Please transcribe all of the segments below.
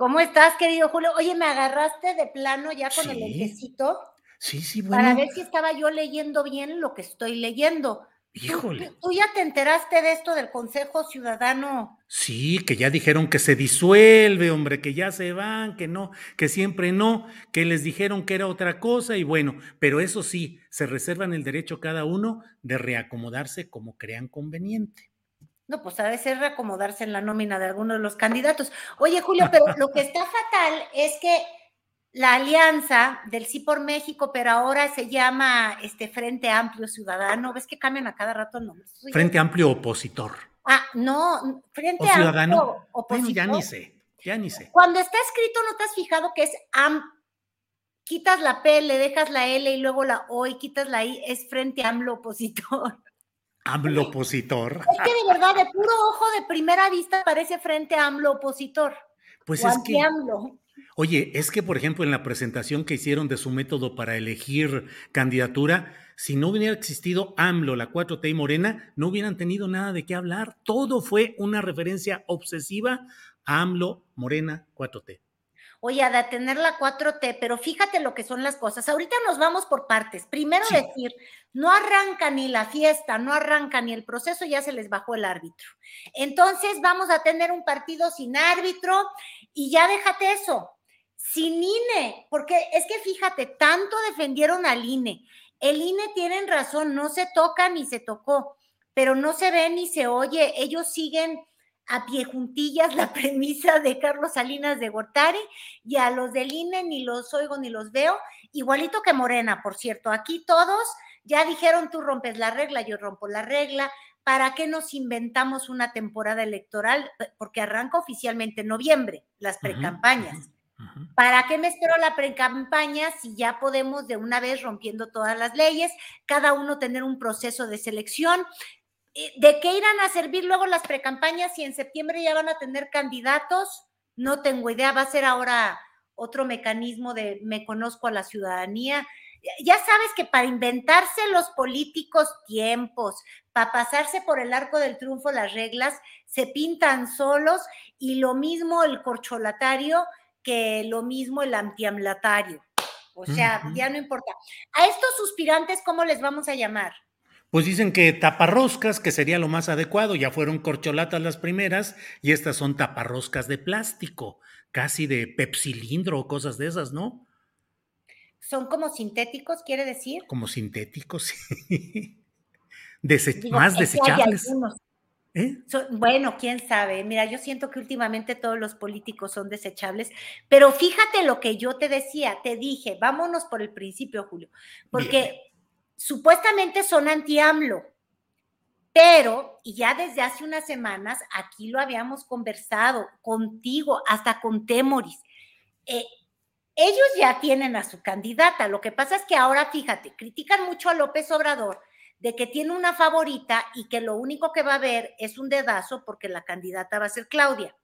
¿Cómo estás, querido Julio? Oye, me agarraste de plano ya con el Sí. ejército Sí, sí, bueno. para ver si estaba yo leyendo bien lo que estoy leyendo. ¿Tú- Híjole. ¿Tú, tú ya te enteraste de esto del Consejo Ciudadano? Sí, que ya dijeron que se disuelve, hombre, que ya se van, que no, que siempre no, que les dijeron que era otra cosa y bueno, pero eso sí, se reservan el derecho cada uno de reacomodarse como crean conveniente. No, pues ha de ser reacomodarse en la nómina de alguno de los candidatos. Oye, Julio, pero lo que está fatal es que la alianza del Sí por México, pero ahora se llama este Frente Amplio Ciudadano, ves que cambian a cada rato el nombre. Soy- Frente amplio opositor. Ah, no, Frente ¿O ciudadano? Amplio Bueno, ya ni Opositor. sé, ya ni sé. Cuando está escrito, ¿no te has fijado que es AM? Quitas la P, le dejas la L y luego la O y quitas la I, es frente AMLO opositor. AMLO opositor. Es que de verdad, de puro ojo de primera vista parece frente AMLO opositor. Pues o es que, anti-AMLO. oye, es que por ejemplo en la presentación que hicieron de su método para elegir candidatura, si no hubiera existido AMLO, la 4T y Morena, no hubieran tenido nada de qué hablar. Todo fue una referencia obsesiva a AMLO, Morena, 4T. Oye, a detener la 4T, pero fíjate lo que son las cosas. Ahorita nos vamos por partes. Primero Sí. decir, no arranca ni la fiesta, no arranca ni el proceso, ya se les bajó el árbitro. Entonces vamos a tener un partido sin árbitro y ya déjate eso, sin INE, porque es que fíjate, tanto defendieron al INE. El INE tienen razón, no se toca ni se tocó, pero no se ve ni se oye. Ellos siguen a pie juntillas la premisa de Carlos Salinas de Gortari y a los del INE ni los oigo ni los veo, igualito que Morena, por cierto. Aquí todos ya dijeron tú rompes la regla, yo rompo la regla. ¿Para qué nos inventamos una temporada electoral? Porque arranca oficialmente en noviembre, las precampañas. ¿Para qué me espero la precampaña si ya podemos de una vez rompiendo todas las leyes, cada uno tener un proceso de selección? Eh, ¿De qué irán a servir luego las precampañas si en septiembre ya van a tener candidatos? No tengo idea, va a ser ahora otro mecanismo de me conozco a la ciudadanía. Ya- sabes que para inventarse los políticos tiempos, para pasarse por el arco del triunfo las reglas, se pintan solos y lo mismo el corcholatario que lo mismo el antiamlatario. O sea, ya no importa. A estos suspirantes, ¿cómo les vamos a llamar? Pues dicen que taparroscas, que sería lo más adecuado, ya fueron corcholatas las primeras y estas son taparroscas de plástico, casi de pepsilindro o cosas de esas, ¿no? Son como sintéticos, quiere decir. Como sintéticos, sí. Digo, más desechables. ¿eh? Bueno, quién sabe. Mira, yo siento que últimamente todos los políticos son desechables, pero fíjate lo que yo te decía, te dije, vámonos por el principio, Julio, porque Bien. Supuestamente son anti-AMLO, pero, y ya desde hace unas semanas, aquí lo habíamos conversado contigo, hasta con Temoris, eh, ellos ya tienen a su candidata, lo que pasa es que ahora, fíjate, critican mucho a López Obrador de que tiene una favorita y que lo único que va a haber es un dedazo porque la candidata va a ser Claudia.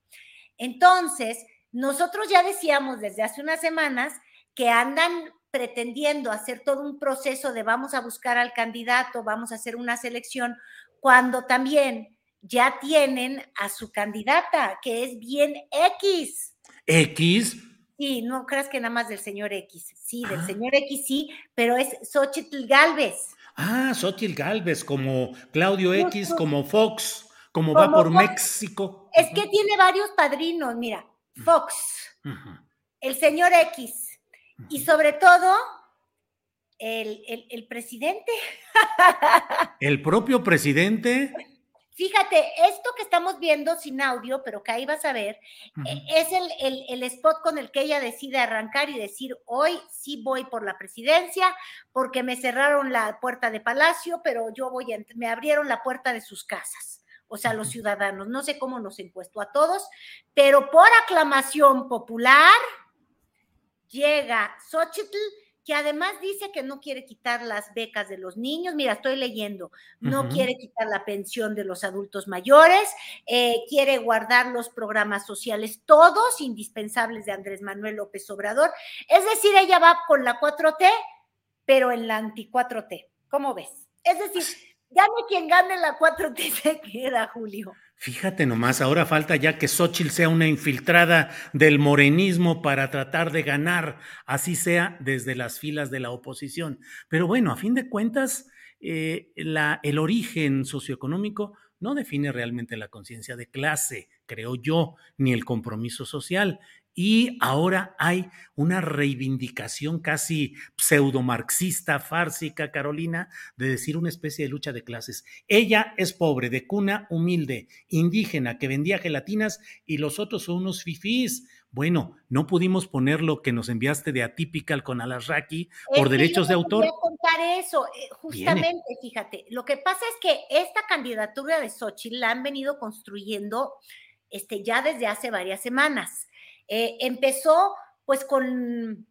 Entonces, nosotros ya decíamos desde hace unas semanas que andan pretendiendo hacer todo un proceso de vamos a buscar al candidato, vamos a hacer una selección, cuando también ya tienen a su candidata, que es bien X. X. Sí, no creas que nada más del señor X. Sí, del ah. señor X sí, pero es Xochitl Galvez. Ah, Xochitl Galvez, como Claudio X, como Fox, como, va por México. Es que tiene varios padrinos, mira, Fox, el señor X, y sobre todo el, el presidente. ¿El propio presidente? Fíjate, esto que estamos viendo sin audio, pero que ahí vas a ver, e, es el, el, spot con el que ella decide arrancar y decir, hoy sí voy por la presidencia, porque me cerraron la puerta de Palacio, pero yo voy, a, me abrieron la puerta de sus casas, o sea, los ciudadanos. No sé cómo nos encuesto a todos, pero por aclamación popular llega Xochitl que además dice que no quiere quitar las becas de los niños, mira, estoy leyendo, no quiere quitar la pensión de los adultos mayores, eh, quiere guardar los programas sociales, todos indispensables de Andrés Manuel López Obrador. Es decir, ella va con la 4T, pero en la anti 4T. ¿Cómo ves? Es decir, gane quien gane la 4T se queda, Julio. Fíjate nomás, ahora falta ya que Xochitl sea una infiltrada del morenismo para tratar de ganar, así sea desde las filas de la oposición. Pero bueno, a fin de cuentas, eh, el origen socioeconómico no define realmente la conciencia de clase, creo yo, ni el compromiso social. Y ahora hay una reivindicación casi pseudo-marxista, fársica, Carolina, de decir una especie de lucha de clases. Ella es pobre, de cuna humilde, indígena, que vendía gelatinas y los otros son unos fifís. Bueno, no pudimos poner lo que nos enviaste de Atypical con Alasraki por derechos de autor. Voy a contar eso, eh, justamente, fíjate. Lo que pasa es que esta candidatura de Xochitl la han venido construyendo este, ya desde hace varias semanas. Eh, empezó pues con,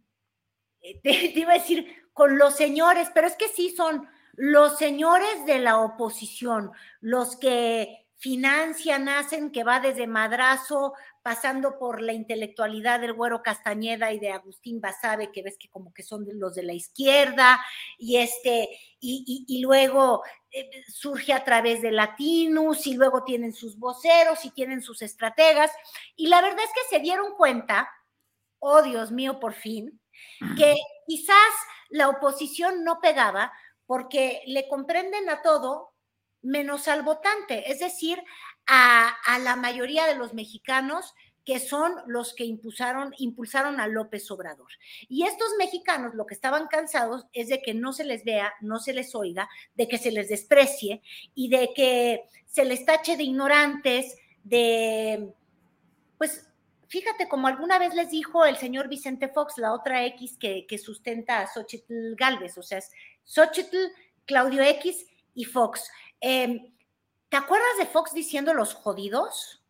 eh, te, iba a decir, con los señores, pero es que sí son los señores de la oposición, los que financian, hacen, que va desde Madrazo, pasando por la intelectualidad del Güero Castañeda y de Agustín Basabe, que ves que como que son los de la izquierda, y este, y, luego eh, surge a través de Latinus, y luego tienen sus voceros y tienen sus estrategas, y la verdad es que se dieron cuenta, oh Dios mío, por fin, que quizás la oposición no pegaba porque le comprenden a todo menos al votante, es decir, a, la mayoría de los mexicanos que son los que impulsaron, impulsaron a López Obrador. Y estos mexicanos lo que estaban cansados es de que no se les vea, no se les oiga, de que se les desprecie y de que se les tache de ignorantes, de, pues, fíjate, como alguna vez les dijo el señor Vicente Fox, la otra X que, sustenta a Xochitl Galvez, o sea, Xochitl, Claudio X y Fox. Em, ¿Te acuerdas de Fox diciendo los jodidos?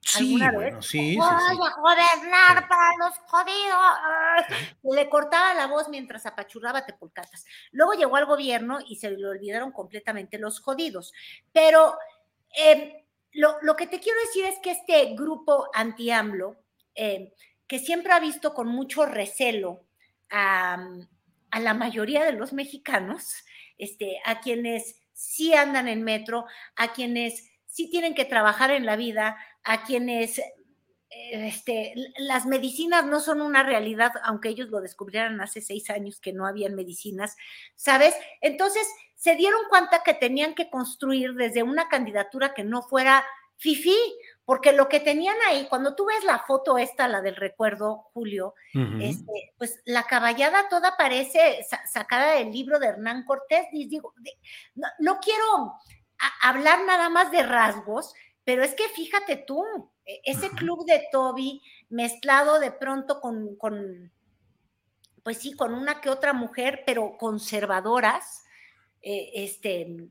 Sí, bueno, sí. Voy a gobernar para los jodidos. Le cortaba la voz mientras apachurraba tepulcatas. Luego llegó al gobierno y se le olvidaron completamente los jodidos. Pero em, lo, que te quiero decir es que este grupo anti-AMLO, em, que siempre ha visto con mucho recelo a, a la mayoría de los mexicanos, este, a quienes sí andan en metro, a quienes sí tienen que trabajar en la vida, a quienes eh, este, las medicinas no son una realidad, aunque ellos lo descubrieran hace seis años que no habían medicinas, ¿sabes? Entonces se dieron cuenta que tenían que construir desde una candidatura que no fuera FIFI, porque lo que tenían ahí, cuando tú ves la foto esta, la del recuerdo, Julio, este, pues la caballada toda parece sacada del libro de Hernán Cortés. Digo, no, quiero hablar nada más de rasgos, pero es que fíjate tú, e, ese club de Toby mezclado de pronto con, con, pues sí, con una que otra mujer, pero conservadoras, eh, este, e,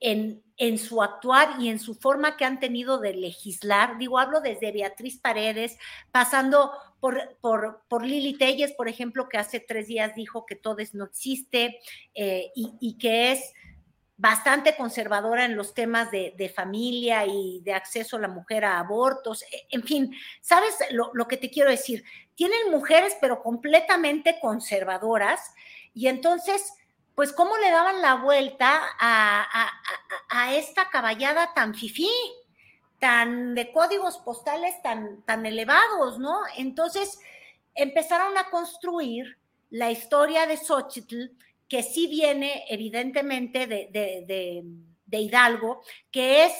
en, en, su actuar y en su forma que han tenido de legislar. Digo, hablo desde Beatriz Paredes, pasando por, por, por Lili Telles, por ejemplo, que hace tres días dijo que Todes no existe eh, y, que es bastante conservadora en los temas de, de, familia y de acceso a la mujer a abortos. E, en fin, ¿sabes lo, lo que te quiero decir? Tienen mujeres, pero completamente conservadoras y entonces pues cómo le daban la vuelta a, esta caballada tan fifí, tan de códigos postales tan, tan elevados, ¿no? Entonces empezaron a construir la historia de Xochitl, que sí viene evidentemente de, de, de Hidalgo, que es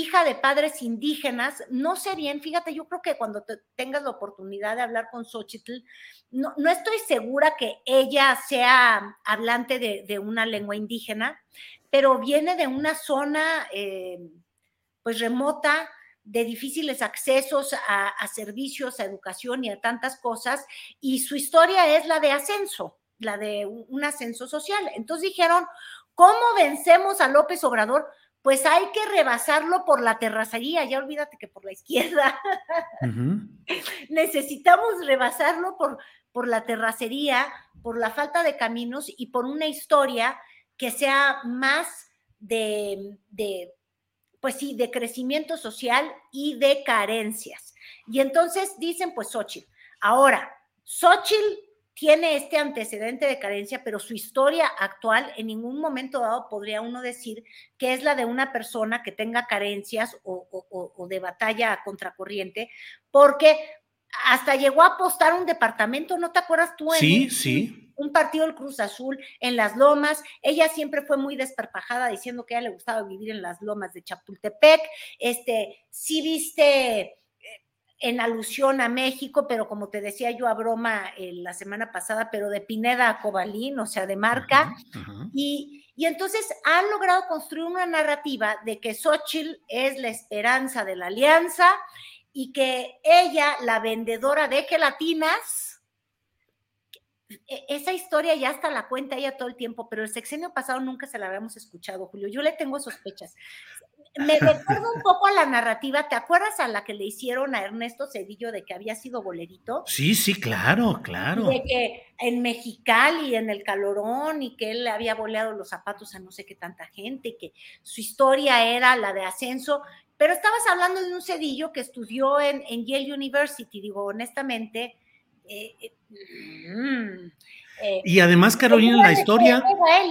hija de padres indígenas, no sé bien, fíjate, yo creo que cuando tengas la oportunidad de hablar con Xochitl, no, no estoy segura que ella sea hablante de, una lengua indígena, pero viene de una zona eh, pues remota, de difíciles accesos a, a, servicios, a educación y a tantas cosas, y su historia es la de ascenso, la de un ascenso social. Entonces dijeron, ¿cómo vencemos a López Obrador? Pues hay que rebasarlo por la terracería, ya olvídate que por la izquierda. Necesitamos rebasarlo por, por la terracería, por la falta de caminos y por una historia que sea más de, de pues sí, de crecimiento social y de carencias. Y entonces dicen, pues Xochitl. Ahora, Xochitl tiene este antecedente de carencia, pero su historia actual en ningún momento dado podría uno decir que es la de una persona que tenga carencias o, de batalla a contracorriente, porque hasta llegó a apostar un departamento, ¿no te acuerdas tú? En sí, sí. Un partido del Cruz Azul en las lomas. Ella siempre fue muy desperpajada diciendo que a ella le gustaba vivir en las lomas de Chapultepec. Este, sí viste en alusión a México, pero como te decía yo a broma eh, la semana pasada, pero de Pineda a Cobalín, o sea, de marca. Y, y, entonces han logrado construir una narrativa de que Xochitl es la esperanza de la alianza y que ella, la vendedora de gelatinas, e, esa historia ya hasta la cuenta ella todo el tiempo, pero el sexenio pasado nunca se la habíamos escuchado, Julio. Yo le tengo sospechas me recuerda un poco a la narrativa, ¿te acuerdas a la que le hicieron a Ernesto Cedillo de que había sido bolerito? Sí, sí, claro, claro. De que en Mexicali, en el Calorón, y que él le había boleado los zapatos a no sé qué tanta gente, y que su historia era la de ascenso, pero estabas hablando de un Cedillo que estudió en, Yale University, digo, honestamente. Eh, eh, mm, eh, y además, Carolina, la historia... Él,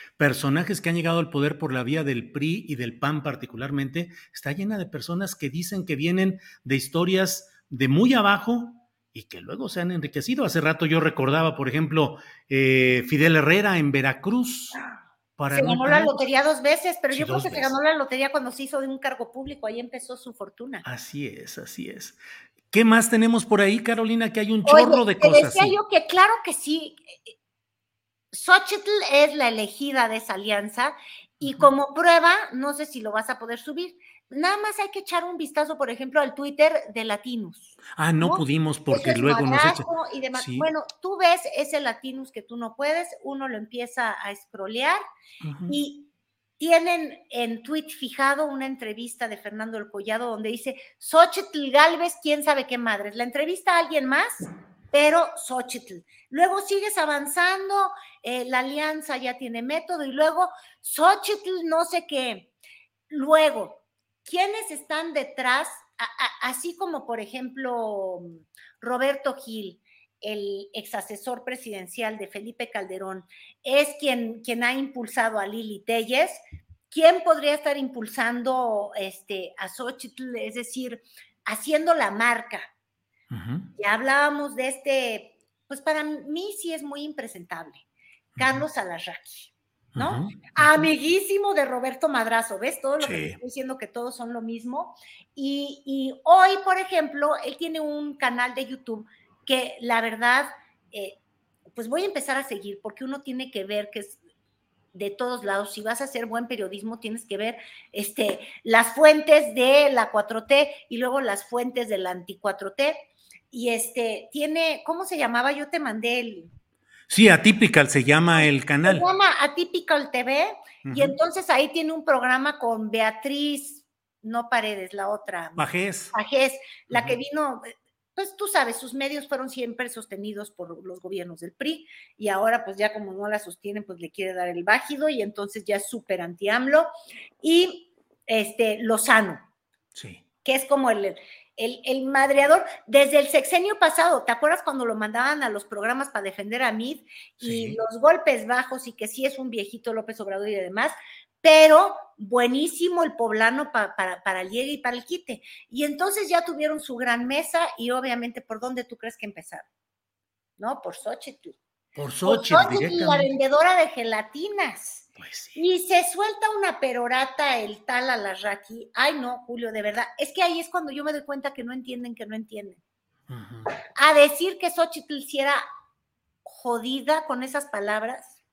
personajes que han llegado al poder por la vía del PRI y del PAN particularmente, está llena de personas que dicen que vienen de historias de muy abajo y que luego se han enriquecido. Hace rato yo recordaba, por ejemplo, eh, Fidel Herrera en Veracruz. Para se ganó la lotería dos veces, pero yo creo que se ganó la lotería cuando se hizo de un cargo público, ahí empezó su fortuna. Así es, así es. ¿Qué más tenemos por ahí, Carolina? Que hay un chorro de cosas. Decía yo que claro que sí, Xochitl es la elegida de esa alianza y como prueba, no sé si lo vas a poder subir. Nada más hay que echar un vistazo, por ejemplo, al Twitter de Latinus. Ah, no, pudimos porque luego nos echa... y demás. Bueno, tú ves ese Latinus que tú no puedes, uno lo empieza a escrolear y tienen en tweet fijado una entrevista de Fernando El Collado donde dice Xochitl Galvez, quién sabe qué madres. La entrevista a alguien más pero Xochitl. Luego sigues avanzando, eh, la alianza ya tiene método y luego Xochitl no sé qué. Luego, ¿quiénes están detrás? así como, por ejemplo, Roberto Gil, el ex asesor presidencial de Felipe Calderón, es quien, quien ha impulsado a Lili Telles. ¿Quién podría estar impulsando este, a Xochitl? Es decir, haciendo la marca, ya hablábamos de este pues para mí sí es muy impresentable. Carlos Alarraqui, ¿no? Amiguísimo de Roberto Madrazo, ¿ves? Todo lo que estoy diciendo que todos son lo mismo. Y, hoy, por ejemplo, él tiene un canal de YouTube que la verdad, eh, pues voy a empezar a seguir porque uno tiene que ver que es de todos lados. Si vas a hacer buen periodismo, tienes que ver este, las fuentes de la 4T y luego las fuentes de la anti 4T. Y este, tiene, ¿cómo se llamaba? Yo te mandé el. Sí, Atypical se llama el canal. Se llama Atypical TV. Y entonces ahí tiene un programa con Beatriz, no Paredes, la otra. Pajés. Pajés, la que vino, pues tú sabes, sus medios fueron siempre sostenidos por los gobiernos del PRI y ahora pues ya como no la sostienen, pues le quiere dar el bájido y entonces ya es súper anti-AMLO. Y este, Lozano, sí. que es como el, el, el, madreador desde el sexenio pasado. ¿Te acuerdas cuando lo mandaban a los programas para defender a Mid y los golpes bajos y que sí es un viejito López Obrador y demás? pero buenísimo el poblano para, para el llegue y para el quite. Y entonces ya tuvieron su gran mesa y obviamente, ¿por dónde tú crees que empezaron? ¿No? Por Xochitl. Por Xochitl, la vendedora de gelatinas. Pues y se suelta una perorata el tal Alarraqui. Ay, no, Julio, de verdad. Es que ahí es cuando yo me doy cuenta que no entienden, que no entienden. A decir que Xochitl hiciera jodida con esas palabras.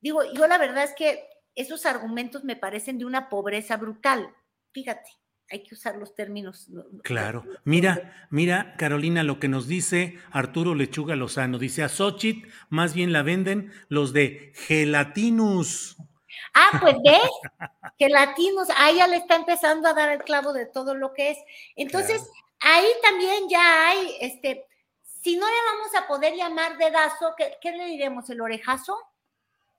Digo, yo la verdad es que esos argumentos me parecen de una pobreza brutal. Fíjate, hay que usar los términos. Claro. Mira, mira, Carolina, lo que nos dice Arturo Lechuga Lozano. Dice a Xochitl, más bien la venden los de gelatinus. Ah, pues ves, gelatinus, ahí ya le está empezando a dar el clavo de todo lo que es. Entonces, ahí también ya hay, este, si no le vamos a poder llamar dedazo, ¿qué, qué le diremos? ¿El orejazo?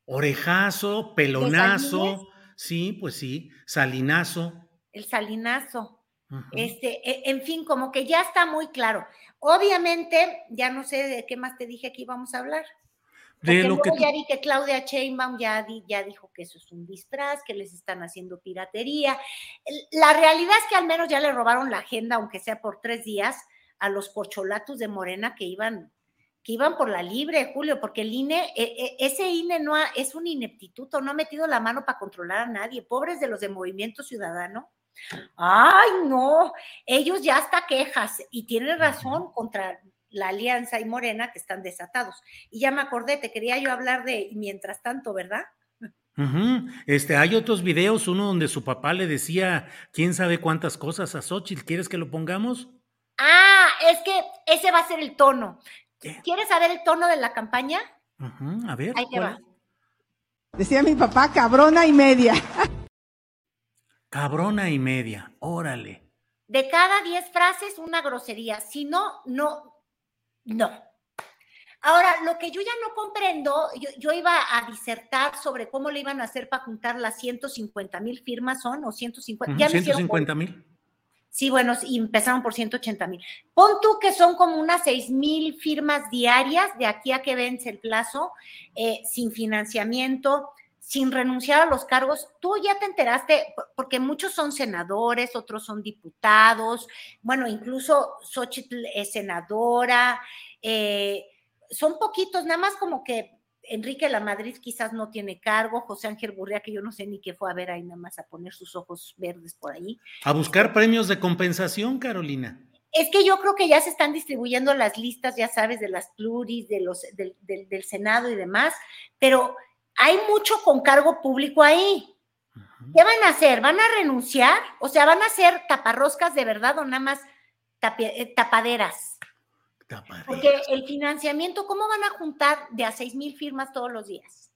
Orejazo, pelonazo, sí, pues sí, salinazo. El salinazo. Este, e, en fin, como que ya está muy claro. Obviamente, ya no sé de qué más te dije que íbamos a hablar. de lo que ya vi que Claudia Sheinbaum ya, ya dijo que eso es un disfraz, que les están haciendo piratería. La realidad es que al menos ya le robaron la agenda, aunque sea por tres días, a los corcholatos de Morena que iban que iban por la libre, Julio, porque el INE, e, e, ese INE no es un ineptituto, no ha metido la mano para controlar a nadie, pobres de los de Movimiento Ciudadano. Ay, no, ellos ya hasta quejas y tienen razón contra la Alianza y Morena que están desatados. Y ya me acordé, te quería yo hablar de mientras tanto, ¿verdad? Este, hay otros videos, uno donde su papá le decía quién sabe cuántas cosas a Xochitl. ¿Quieres que lo pongamos? Ah, es que ese va a ser el tono. ¿Quieres saber el tono de la campaña? a ver. Ahí te va. Decía mi papá, cabrona y media. Cabrona y media, órale. De cada diez frases, una grosería. Si no, no, no. Ahora, lo que yo ya no comprendo, yo, iba a disertar sobre cómo le iban a hacer para juntar las 150 mil firmas, ¿son? ¿O 150? Uh 150 mil. Sí, bueno, y empezaron por 180 mil. Pon tú que son como unas 6 mil firmas diarias de aquí a que vence el plazo, eh, sin financiamiento, sin renunciar a los cargos. Tú ya te enteraste, porque muchos son senadores, otros son diputados, bueno, incluso Xochitl es senadora, eh, son poquitos, nada más como que Enrique La Madrid quizás no tiene cargo, José Ángel Burria, que yo no sé ni qué fue a ver ahí nada más a poner sus ojos verdes por ahí. A buscar premios de compensación, Carolina. Es que yo creo que ya se están distribuyendo las listas, ya sabes, de las pluris, de los, del, del, Senado y demás, pero hay mucho con cargo público ahí. ¿Qué van a hacer? ¿Van a renunciar? O sea, ¿van a hacer taparroscas de verdad o nada más eh, tapaderas? Porque el financiamiento, ¿cómo van a juntar de a seis mil firmas todos los días?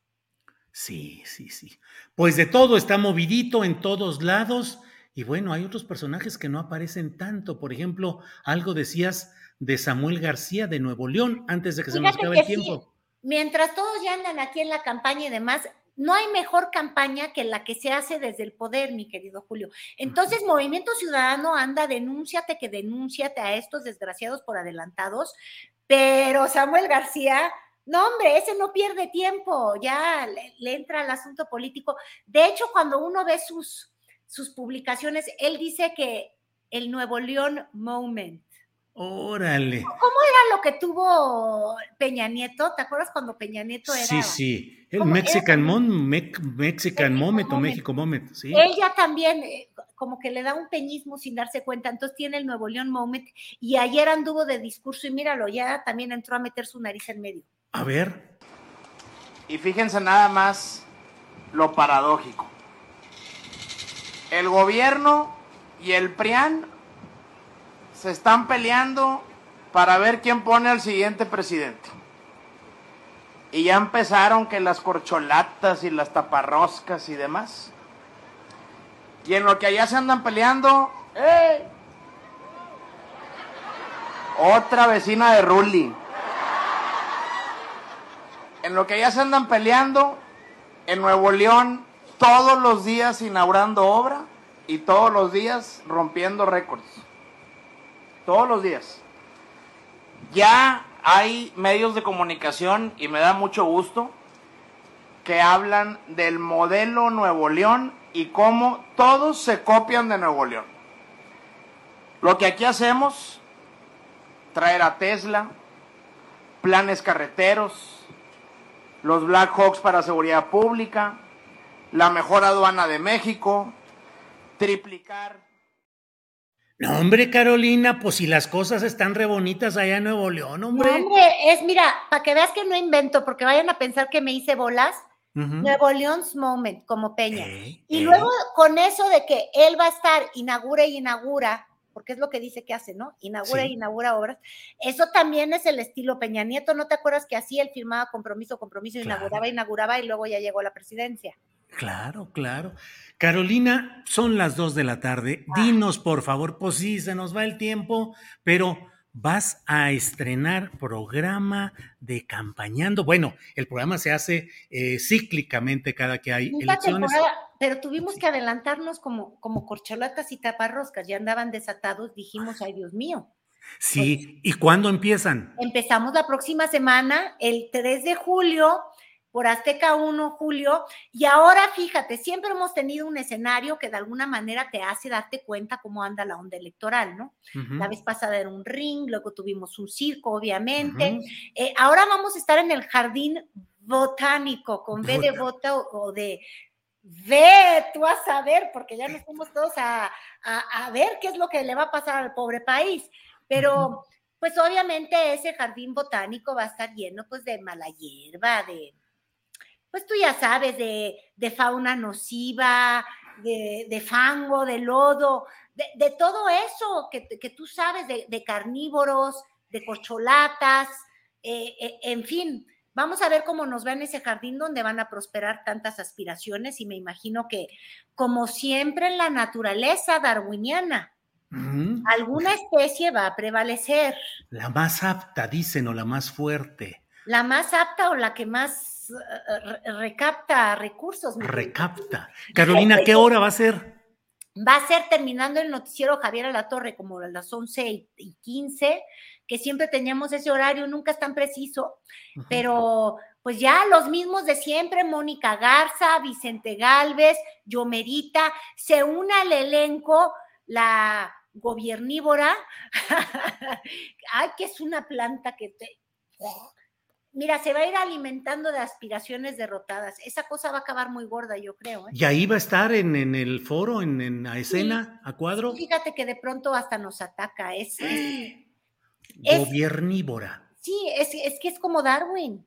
Sí, sí, sí. Pues de todo está movidito en todos lados. Y bueno, hay otros personajes que no aparecen tanto. Por ejemplo, algo decías de Samuel García de Nuevo León antes de que se nos acabe el tiempo. Mientras todos ya andan aquí en la campaña y demás, no hay mejor campaña que la que se hace desde el poder, mi querido Julio. Entonces, Movimiento Ciudadano anda, denúnciate que denúnciate a estos desgraciados por adelantados, pero Samuel García, no, hombre, ese no pierde tiempo, ya le, entra al asunto político. De hecho, cuando uno ve sus, sus publicaciones, él dice que el Nuevo León Moment, Órale. ¿Cómo era lo que tuvo Peña Nieto? ¿Te acuerdas cuando Peña Nieto era? Sí, sí. El ¿Cómo Mexican? Mon, Mexican México Moment o Moment. México Moment, sí. Ella también, eh, como que le da un peñismo sin darse cuenta, entonces tiene el Nuevo León Moment y ayer anduvo de discurso y míralo, ya también entró a meter su nariz en medio. A ver, Y fíjense nada más lo paradójico. El gobierno y el PRIAN se están peleando para ver quién pone al siguiente presidente. Y ya empezaron que las corcholatas y las taparroscas y demás. Y en lo que allá se andan peleando, ¡eh! Otra vecina de Ruli. En lo que ya se andan peleando, en Nuevo León, todos los días inaugurando obra y todos los días rompiendo récords. Todos los días. Ya hay medios de comunicación, y me da mucho gusto, que hablan del modelo Nuevo León y cómo todos se copian de Nuevo León. Lo que aquí hacemos, traer a Tesla, planes carreteros, los Black Hawks para seguridad pública, la mejor aduana de México, triplicar. No, hombre, Carolina, pues si las cosas están re bonitas allá en Nuevo León, No, hombre. hombre, es, mira, para que veas que no invento, porque vayan a pensar que me hice bolas. Nuevo Leon's Moment, como Peña. Y luego con eso de que él va a estar, inaugura y inaugura, porque es lo que dice que hace, ¿no? Inaugura Sí. y inaugura obras. Eso también es el estilo Peña Nieto. ¿No te acuerdas que así él firmaba compromiso, compromiso, Claro. inauguraba, inauguraba y luego ya llegó a la presidencia? Claro, claro. Carolina, son las dos de la tarde. Dinos, por favor, pues sí, se nos va el tiempo, pero vas a estrenar programa de campañando. Bueno, el programa se hace eh, cíclicamente cada que hay Esta elecciones. pero tuvimos que adelantarnos como, como corcholatas y taparroscas, ya andaban desatados, dijimos, ay Dios mío. Sí, ¿y cuándo empiezan? Empezamos la próxima semana, el 3 de julio, por Azteca 1, Julio, y ahora fíjate, siempre hemos tenido un escenario que de alguna manera te hace darte cuenta cómo anda la onda electoral, ¿no? La vez pasada era un ring, luego tuvimos un circo, obviamente. Eh, ahora vamos a estar en el jardín botánico, con B de bota o, o de ve tú a saber, porque ya nos fuimos todos a, a- a ver qué es lo que le va a pasar al pobre país. Pero, pues obviamente ese jardín botánico va a estar lleno pues de mala hierba, de, pues tú ya sabes, de, de fauna nociva, de, de fango, de lodo, de, de todo eso que, que tú sabes, de, de carnívoros, de corcholatas, eh, eh, en fin, vamos a ver cómo nos va en ese jardín donde van a prosperar tantas aspiraciones y me imagino que, como siempre en la naturaleza darwiniana, alguna especie va a prevalecer, La más apta, dicen, o la más fuerte. La más apta o la que más eh, re- recapta recursos. Recapta. Carolina, ¿qué hora va a ser? Va a ser terminando el noticiero Javier a la Torre, como a las 11 y- y 15, que siempre teníamos ese horario, nunca es tan preciso, pero pues ya los mismos de siempre, Mónica Garza, Vicente Galvez, Yomerita, se une al elenco la gobernívora, ay, que es una planta que te... Mira, se va a ir alimentando de aspiraciones derrotadas. Esa cosa va a acabar muy gorda, yo creo. ¿eh? Y ahí va a estar en, en el foro, en, en la escena, a cuadro. Fíjate que de pronto hasta nos ataca. Es, es- es- Gobernívora. sí, es, es que es como Darwin.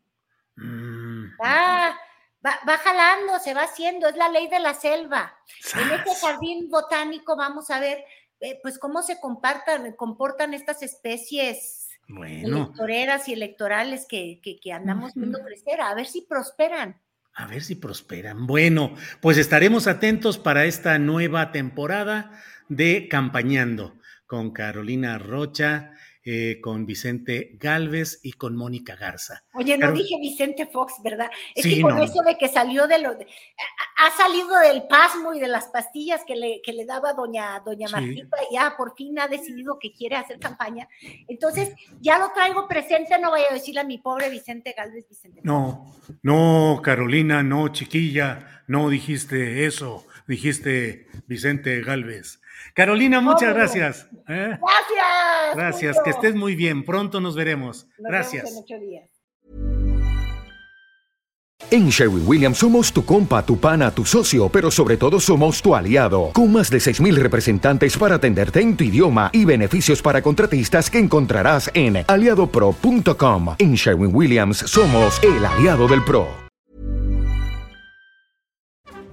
Mm. Va, va, va jalando, se va haciendo, es la ley de la selva. En este jardín botánico vamos a ver eh, pues cómo se compartan, comportan estas especies Bueno, electoreras y electorales que, que, que andamos viendo crecer, a ver si prosperan. a ver si prosperan. Bueno, pues estaremos atentos para esta nueva temporada de Campañando con Carolina Rocha, eh, con Vicente Galvez y con Mónica Garza. Oye, no dije Vicente Fox, ¿verdad? Es Sí, que con no. eso de que salió de lo de- ha- salido del pasmo y de las pastillas que le, que le daba doña, doña Sí. Martita, ya por fin ha decidido que quiere hacer campaña. Entonces, ya lo traigo presente, no vaya a decirle a mi pobre Vicente Galvez, Vicente. No, no, Carolina, no, chiquilla, no dijiste eso, dijiste Vicente Galvez. Carolina, muchas No. gracias. ¿eh? Gracias. Gracias, que estés muy bien. Pronto nos veremos. Gracias. En Sherwin Williams somos tu compa, tu pana, tu socio, pero sobre todo somos tu aliado, con más de 6.000 representantes para atenderte en tu idioma y beneficios para contratistas que encontrarás en aliadopro.com. En Sherwin Williams somos el aliado del PRO.